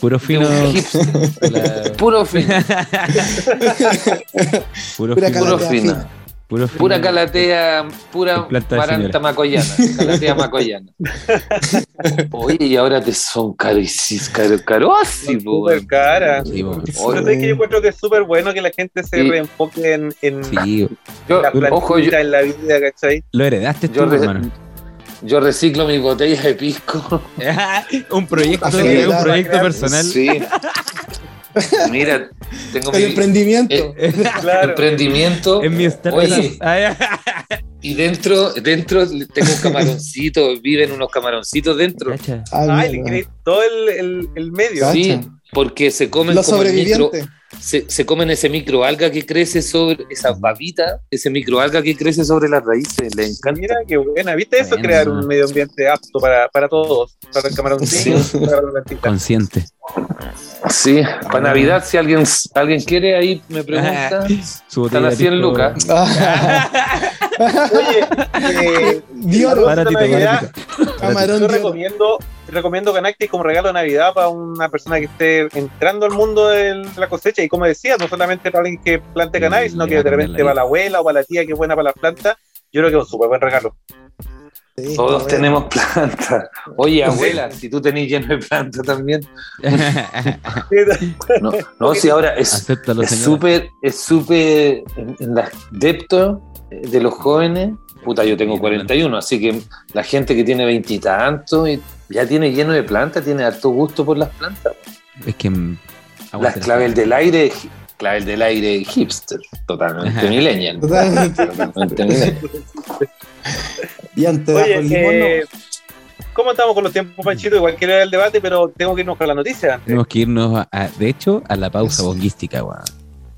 Puro fino. la- Puro fino. Puro Pura fino. Puro fino. fina. Puro fino. Pura calatea, pura maranta macoyana, calatea macoyana. Oye, y ahora te son carísimos, caro, carosi, po, Súper cara. Sí. Oye, Pero es que yo encuentro que es súper bueno que la gente se Sí. reenfoque en, en Sí, Yo, la plantita, ojo, yo, en la vida, ¿cachai? lo heredaste tú, yo, hermano. Yo reciclo mis botellas de pisco. un proyecto, un proyecto personal. Sí. Mira, tengo El mi emprendimiento. eh, Claro. emprendimiento En mi. Oye. Ah, y dentro, dentro tengo un camaroncito, viven unos camaroncitos dentro. Ah, Ay, queréis todo el, el, el medio. Sí, porque se comen Los como el micro, sobrevivientes. se, se comen ese microalga que crece sobre esa babita, ese microalga que crece sobre las raíces, le encanta. Mira qué buena. ¿Viste eso? Crear un medio ambiente apto para, para todos. Para el para la plantita. Consciente. Sí, para Navidad, si alguien, alguien quiere, ahí me pregunta. Están a de 100 pisco. lucas. Oye, eh, Baratito, Navidad, yo recomiendo, recomiendo Canactis como regalo de Navidad para una persona que esté entrando al mundo de la cosecha. Y como decía, no solamente para alguien que plante cannabis, sino que de repente la para la abuela o para la tía que es buena para las plantas. Yo creo que es un súper buen regalo. Sí, Todos tenemos plantas. Oye, abuela, si tú tenés lleno de plantas también. No, no si ahora es súper, es súper en, en las Depto de los jóvenes, puta, yo tengo 41, así que la gente que tiene veintitantos y ya tiene lleno de plantas, tiene harto gusto por las plantas. Es que. Las claves del aire, claves del aire hipster, totalmente Ajá. millennial. Totalmente. Totalmente millennial. Y antes Oye, no. eh, ¿cómo estamos con los tiempos, Panchito? Igual quiero ver el debate, pero tengo que irnos con la noticia antes. Tenemos que irnos, a- a- de hecho, a la pausa bonguística, weón.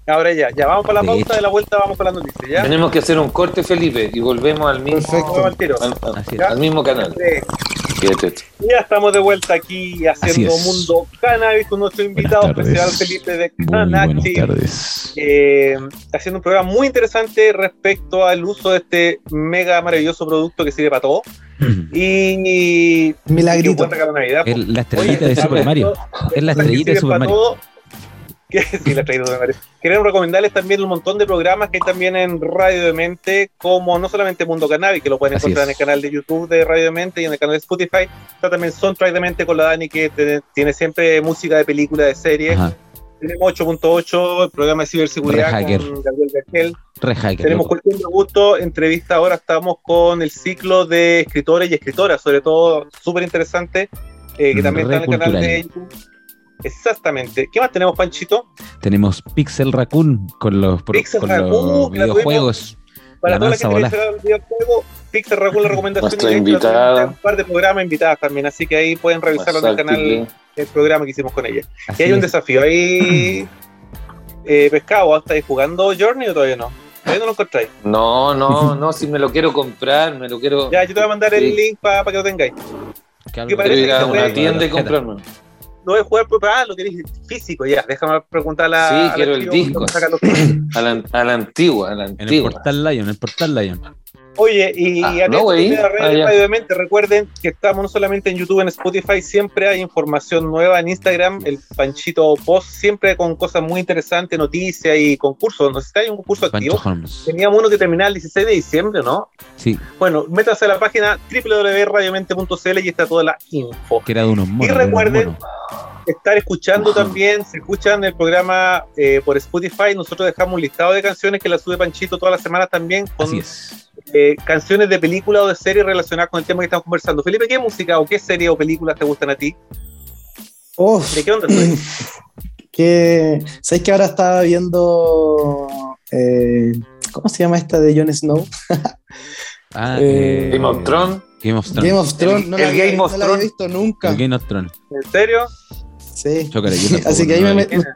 Ahora ya, ya vamos para la pausa de la vuelta, vamos con la noticia, ¿ya? Tenemos que hacer un corte, Felipe, y volvemos al mismo, Perfecto. Vamos al tiro. al, Así es. al mismo canal. Ya estamos de vuelta aquí haciendo. Mundo Cannabis con nuestro invitado especial Felipe de tardes. eh, haciendo un programa muy interesante respecto al uso de este mega maravilloso producto que sirve para todo. Y. y Milagrito. regalo de Navidad. Es la estrellita Oye, de Super Mario. Es la estrellita de Super para Mario. todo. Que, sí, la estrellita de Super Mario. Queremos recomendarles también un montón de programas que hay también en Radio de Mente, como no solamente Mundo Cannabis, que lo pueden Así encontrar es. en el canal de YouTube de Radio de Mente y en el canal de Spotify. Está también Soundtrack de Mente con la Dani, que te- tiene siempre música de película, de serie. Ajá. Tenemos 8.8, el programa de ciberseguridad Rehacker. con Gabriel Vergel. Re hacker, Tenemos loco. de gusto, entrevista ahora estamos con el ciclo de escritores y escritoras, sobre todo súper interesante, eh, que también Re está en el canal de. YouTube. Exactamente. ¿Qué más tenemos, Panchito? Tenemos Pixel Raccoon con los, pro- Pixel con Raccoon, los videojuegos. Para La toda la gente que volá. al videojuego, Pixel Raccoon la recomendación Nuestra invitada. tenemos un par de programas invitadas también, así que ahí pueden revisarlo en el canal, el programa que hicimos con ella. Así Y hay un es. desafío ahí, eh, pescado, ¿estáis jugando Journey o todavía no? Todavía no lo encontráis. No, no, no, si me lo quiero comprar, me lo quiero. Ya, yo te voy a mandar el link para que lo tengáis. Que algo- ¿Qué Quiero parece ir a que una tienda y comprarme. Voy a jugar, ah, lo queréis físico, ya. Déjame preguntar a la. Sí, a la quiero el disco. cómo sacar los- A la, a la antigua, a la En el antigua. Portal Lion, en el Portal Lion. Oye, y Ah, no, ustedes a redes Ah. Radio de Mente, recuerden que estamos no solamente en YouTube, en Spotify, siempre hay información nueva en Instagram, el Panchito Post, siempre con cosas muy interesantes, noticias y concursos. No sé si hay un concurso activo. Holmes. Teníamos uno que terminaba el 16 de diciembre, ¿no? Sí, Bueno, métanse a la página www.radiomente.cl y está toda la info. que era de unos monos. unos recuerden- estar escuchando Ajá. también, se escuchan el programa eh, por Spotify, nosotros dejamos un listado de canciones que la sube Panchito todas las semanas también con Así es. Eh, canciones de película o de serie relacionadas con el tema que estamos conversando. Felipe, ¿qué música o qué serie o películas te gustan a ti? Uf, ¿De qué onda estoy? que ¿sabéis que ahora estaba viendo eh, ¿cómo se llama esta de Jon Snow? Ah, Eh, Game of Thrones. Game of Thrones. Game of Thrones, no, el la Game of no la había Thrones. visto nunca. El Game of Thrones. ¿En serio? Sí. Chócale, yo tampoco, Así que ahí no me, me- he visto.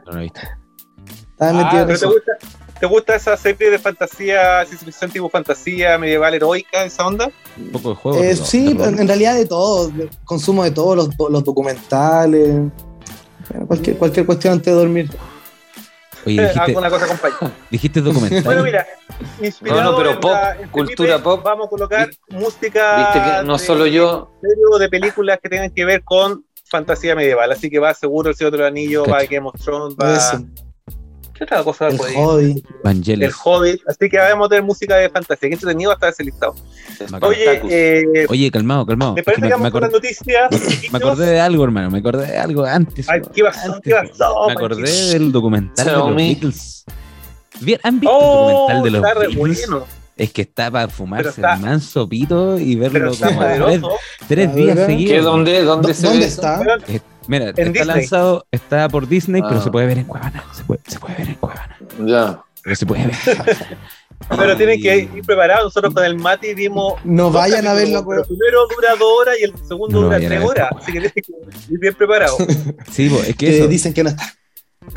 estaba Ah, metido en ¿pero te eso. gusta, ¿Te gusta esa serie de fantasía, ciencia ficción tipo fantasía medieval heroica, esa onda? Un poco de juego. Eh, sí, pero- en, en realidad de todo, consumo de todos los, los documentales, cualquier, cualquier cuestión antes de dormir. Oye, dijiste, Alguna cosa acompaña. dijiste documental. Bueno, mira, inspirado No, no, pero en pop, la- en cultura Felipe, pop. Vamos a colocar música. Viste que no de- solo yo, serio de películas que tengan que ver con fantasía medieval. Así que va seguro el Señor de los Anillos, va Cacho. Game of Thrones, va. Eso, ¿Qué otra cosa el puede ir? El Hobbit. Así que vamos a tener música de fantasía. Qué entretenido va a estar ese listado. Oye, eh, Oye, calmado, calmado. me Es que parece que me, vamos con las noticias. me acordé de algo, hermano. Me acordé de algo antes. Ay, weón. ¿qué pasó? Antes. ¿Qué pasó? Me acordé del documental de los. Beatles. ¿Bien? ¿Han visto Oh, el documental de los está Beatles? bueno. Es que está para fumarse está- el manso pito y verlo como tres, días seguidos. ¿Qué, dónde, dónde ¿Dó- se ¿Dónde ve está? Mira, está Disney. lanzado, está por Disney, pero Ah. se puede ver en Cuevana. Se puede, se puede ver en Cuevana. Ya. Pero se puede ver. Pero tienen que ir preparados. Nosotros con el Mati vimos. No vayan a verlo, pero Primero dura dos horas y el segundo No dura tres horas. Así que tienen que ir bien preparados. Sí, es que que eso, dicen que no está.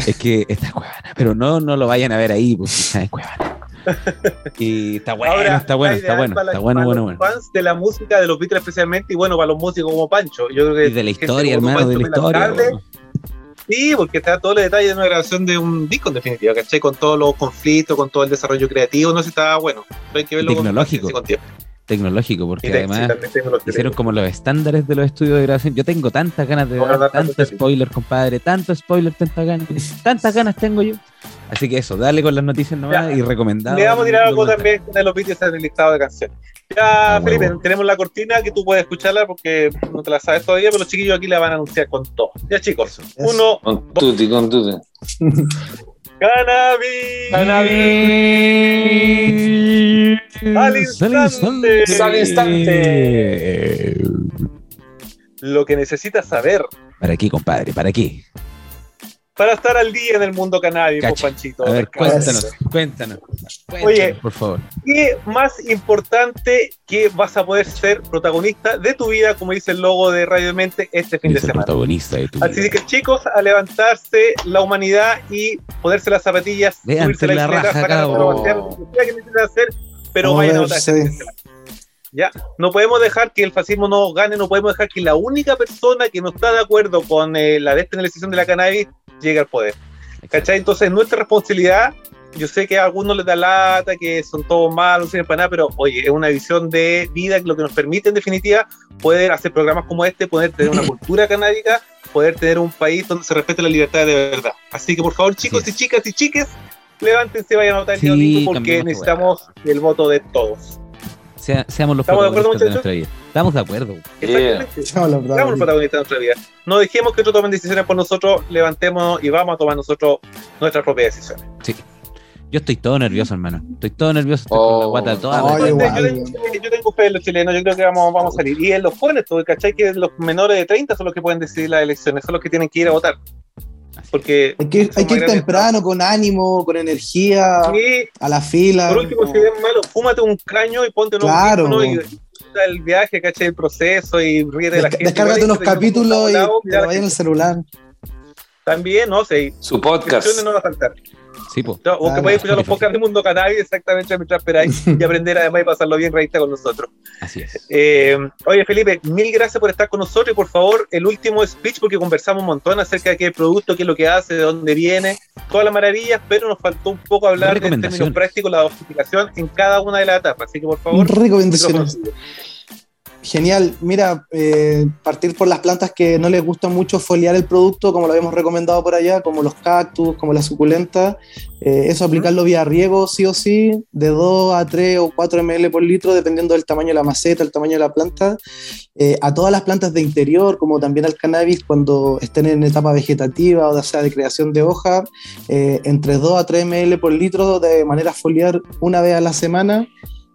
es que está en Cuevana, pero no, no lo vayan a ver ahí, porque está en Cuevana. Y está bueno, Ahora, está bueno, está bueno, está bueno, para bueno, los bueno. fans de la música de los Beatles especialmente y bueno, para los músicos como Pancho. Yo creo que Y de la historia, hermano, de la historia. Sí, porque está todo el detalle de una grabación de un disco en definitiva, ¿cachai? Con todos los conflictos, con todo el desarrollo creativo, no sé si está bueno. Pero hay que verlo con- tecnológico. con tiempo. Tecnológico, porque sí, además hicieron como los estándares de los estudios de grabación. Yo tengo tantas ganas de ver tanto spoiler, compadre, tanto spoiler, tantas ganas, tantas ganas tengo yo. Así que eso, dale con las noticias nomás Ya. y recomendado. Le vamos a tirar algo también de los Beatles en el listado de canciones. Ya, Ah, Felipe, tenemos la cortina que tú puedes escucharla porque no te la sabes todavía, pero los chiquillos aquí la van a anunciar con todo. Ya, chicos, Eso. uno, Con tutti, con tutti. cannabis. Cannabis. Al instante. Al instante. Lo que necesitas saber ¿Para qué, compadre? ¿Para qué? Para estar al día en el mundo canábico, Cacha. Panchito. A ver, cuéntanos, cuéntanos. cuéntanos, Oye. por favor. ¿Qué más importante que vas a poder ser protagonista de tu vida, como dice el logo de Radio Mente, este fin de semana? protagonista de tu Así vida. que chicos, a levantarse la humanidad y ponerse las zapatillas, Levanten subirse la la raja, sacar a cabrón. pasear, lo que sea que necesiten hacer, pero vayan a votar. Ya, no podemos dejar que el fascismo nos gane, no podemos dejar que la única persona que no está de acuerdo con eh, la despenalización de la cannabis llegue al poder. ¿Cachai? Entonces, nuestra responsabilidad, yo sé que a algunos les da lata, que son todos malos, no sirven para nada, pero oye, es una visión de vida que lo que nos permite, en definitiva, poder hacer programas como este, poder tener una cultura canábica, poder tener un país donde se respete la libertad de verdad. Así que, por favor, chicos Así y chicas y chiques, levántense, vayan a votar Sí, porque necesitamos el voto de todos. Sea- seamos los ¿Estamos de acuerdo, protagonistas de nuestra vida. Estamos de acuerdo. Exactamente. Seamos los protagonistas de nuestra vida. No dejemos que otros tomen decisiones por nosotros, levantémonos y vamos a tomar nosotros nuestras propias decisiones. Yo estoy todo nervioso, hermano. Estoy todo nervioso. Estoy con la Oh. guata toda. Ay, apretada. igual. yo, tengo, yo tengo fe en los chilenos, yo creo que vamos, vamos a salir. Y en los jóvenes, tú, ¿cachai? Que los menores de 30 son los que pueden decidir las elecciones, son los que tienen que ir a votar. Es. Porque Hay que, ir- hay que ir Son más temprano, con ánimo, con energía, sí, a la fila. por último, si ven malo, fúmate un caño y ponte un Claro. y el viaje, ¿cachai? El proceso y ríete de la gente. Descárgate unos capítulos y te- lo vaya en el celular. También, no sé, Su podcast. no va a faltar. Sí, po. No, o que Ah, podéis escuchar los podcasts de Mundo Cannabis exactamente mientras esperáis y aprender además y pasarlo bien reíste con nosotros. Así es. Eh, oye, Felipe, mil gracias por estar con nosotros y por favor, el último speech, porque conversamos un montón acerca de qué producto, qué es lo que hace, de dónde viene, todas las maravillas, pero nos faltó un poco hablar de términos prácticos, la dosificación en cada una de las etapas. Así que por favor, Recomendaciones. Genial. Mira, eh, partir por las plantas que no les gusta mucho foliar el producto, como lo habíamos recomendado por allá, como los cactus, como la suculenta. Eh, eso aplicarlo vía riego, sí o sí, de 2 a 3 o 4 ml por litro, dependiendo del tamaño de la maceta, el tamaño de la planta. Eh, a todas las plantas de interior, como también al cannabis, cuando estén en etapa vegetativa o sea de creación de hoja, entre 2 a 3 ml por litro de manera foliar una vez a la semana.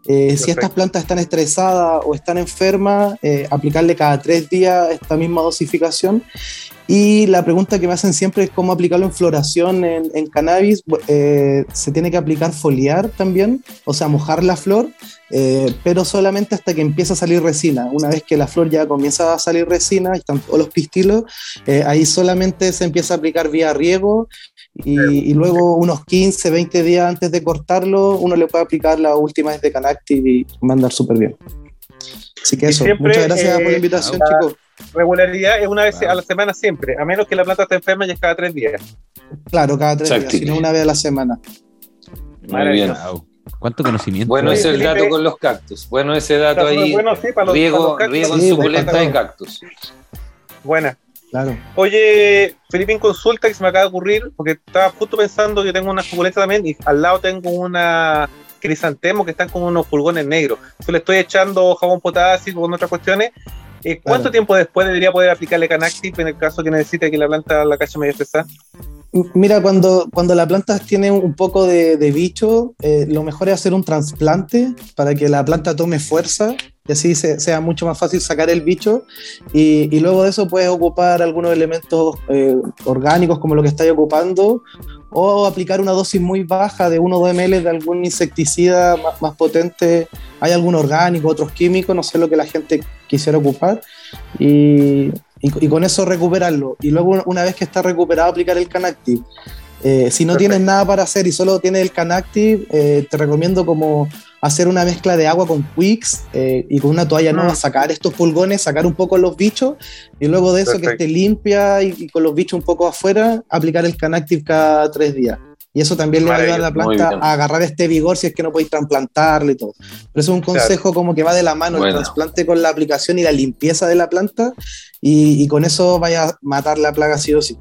Eh, si estas plantas están estresadas o están enfermas, eh, aplicarle cada tres días esta misma dosificación. Y la pregunta que me hacen siempre es cómo aplicarlo en floración en, en cannabis. Eh, se tiene que aplicar foliar también, o sea, mojar la flor, pero solamente hasta que empieza a salir resina. Una vez que la flor ya comienza a salir resina, y están todos los pistilos, ahí solamente se empieza a aplicar vía riego y, y luego unos 15, 20 días antes de cortarlo, uno le puede aplicar la última vez de Canactive y va a andar súper bien. Así que eso, siempre, muchas gracias eh, por la invitación, la- chicos. Regularidad es una vez Claro. a la semana siempre, a menos que la planta esté enferma y es cada tres días. Claro, cada tres Exacto. días, sino una vez a la semana. Muy bien. ¿Cuánto conocimiento? Bueno ese es el dato con los cactus. Bueno ese dato ahí. bueno, sí, para los- para riego los cactus. riego en Sí, suculenta pues, de cactus. Buena. Claro. Oye, Felipe, consulta que se me acaba de ocurrir, porque estaba justo pensando que tengo una suculenta también y al lado tengo una crisantemo que están con unos pulgones negros. Yo le estoy echando jabón potásico con otras cuestiones. Eh, ¿Cuánto Claro. tiempo después debería poder aplicarle Canactip en el caso que necesite que la planta la cache medio estresada? Mira, cuando, cuando la planta tiene un poco de, de bicho, eh, lo mejor es hacer un trasplante para que la planta tome fuerza y así se- sea mucho más fácil sacar el bicho. Y, y luego de eso puedes ocupar algunos elementos eh, orgánicos como lo que estáis ocupando o aplicar una dosis muy baja de 1 o 2 ml de algún insecticida más, más potente. Hay algún orgánico, otros químicos, no sé lo que la gente quisiera ocupar. Y, y- y con eso recuperarlo. Y luego, una vez que está recuperado, aplicar el Canactive. Eh, si no Perfecto. tienes nada para hacer y solo tienes el Canactive, eh, te recomiendo como hacer una mezcla de agua con Quicks eh, y con una toalla Mm. nueva sacar estos pulgones, sacar un poco los bichos y luego de eso Perfecto. que esté limpia y, y con los bichos un poco afuera, aplicar el Canactive cada tres días. Y eso también le va a ayudar a la planta a agarrar este vigor si es que no podéis trasplantarle y todo. Pero es un Claro. consejo como que va de la mano Bueno. el trasplante con la aplicación y la limpieza de la planta y, y con eso vaya a matar la plaga sí o sí.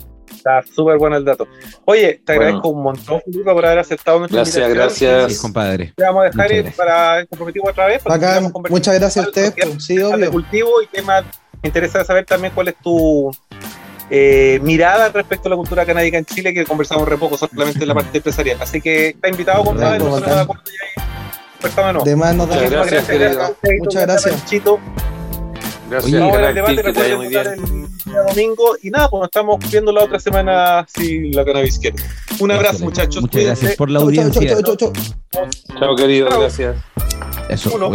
Está súper bueno el dato. Oye, te Bueno. agradezco un montón, Felipe, por haber aceptado nuestra Gracias, invitación. gracias. Sí, compadre. Te vamos a dejar ir gracias. para comprometimos otra vez. Acá, muchas gracias a ustedes. Porque pues, sí, obvio. cultivo y temas. Me interesa saber también cuál es tu eh, mirada respecto a la cultura canábica en Chile, que conversamos re poco, solamente en la parte empresarial. Así que está invitado, compadre. Nosotros nos bacán. de acuerdo y ahí Conversamos. De más nos da Muchas gracias, querido. Muchas gracias. Chito. Gracias, Oye, Canal el debate, que te muy bien. el día domingo. Y nada, pues nos estamos viendo la otra semana si la cannabis quiere. Un abrazo, muchachos. Muchas cuídense. gracias por la Chau, chau, audiencia. chau, chau, chau. Chao, querido, Chao. gracias. Eso, Uno.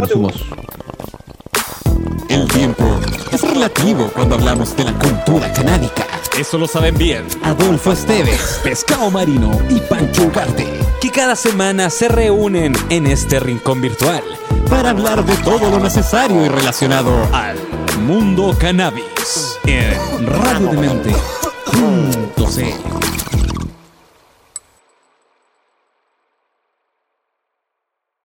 El tiempo es relativo cuando hablamos de la cultura canábica. Eso lo saben bien Adolfo Esteves, Pescado Marino y Pancho Ugarte, que cada semana se reúnen en este rincón virtual para hablar de todo lo necesario y relacionado al mundo cannabis en radiodemente.cl.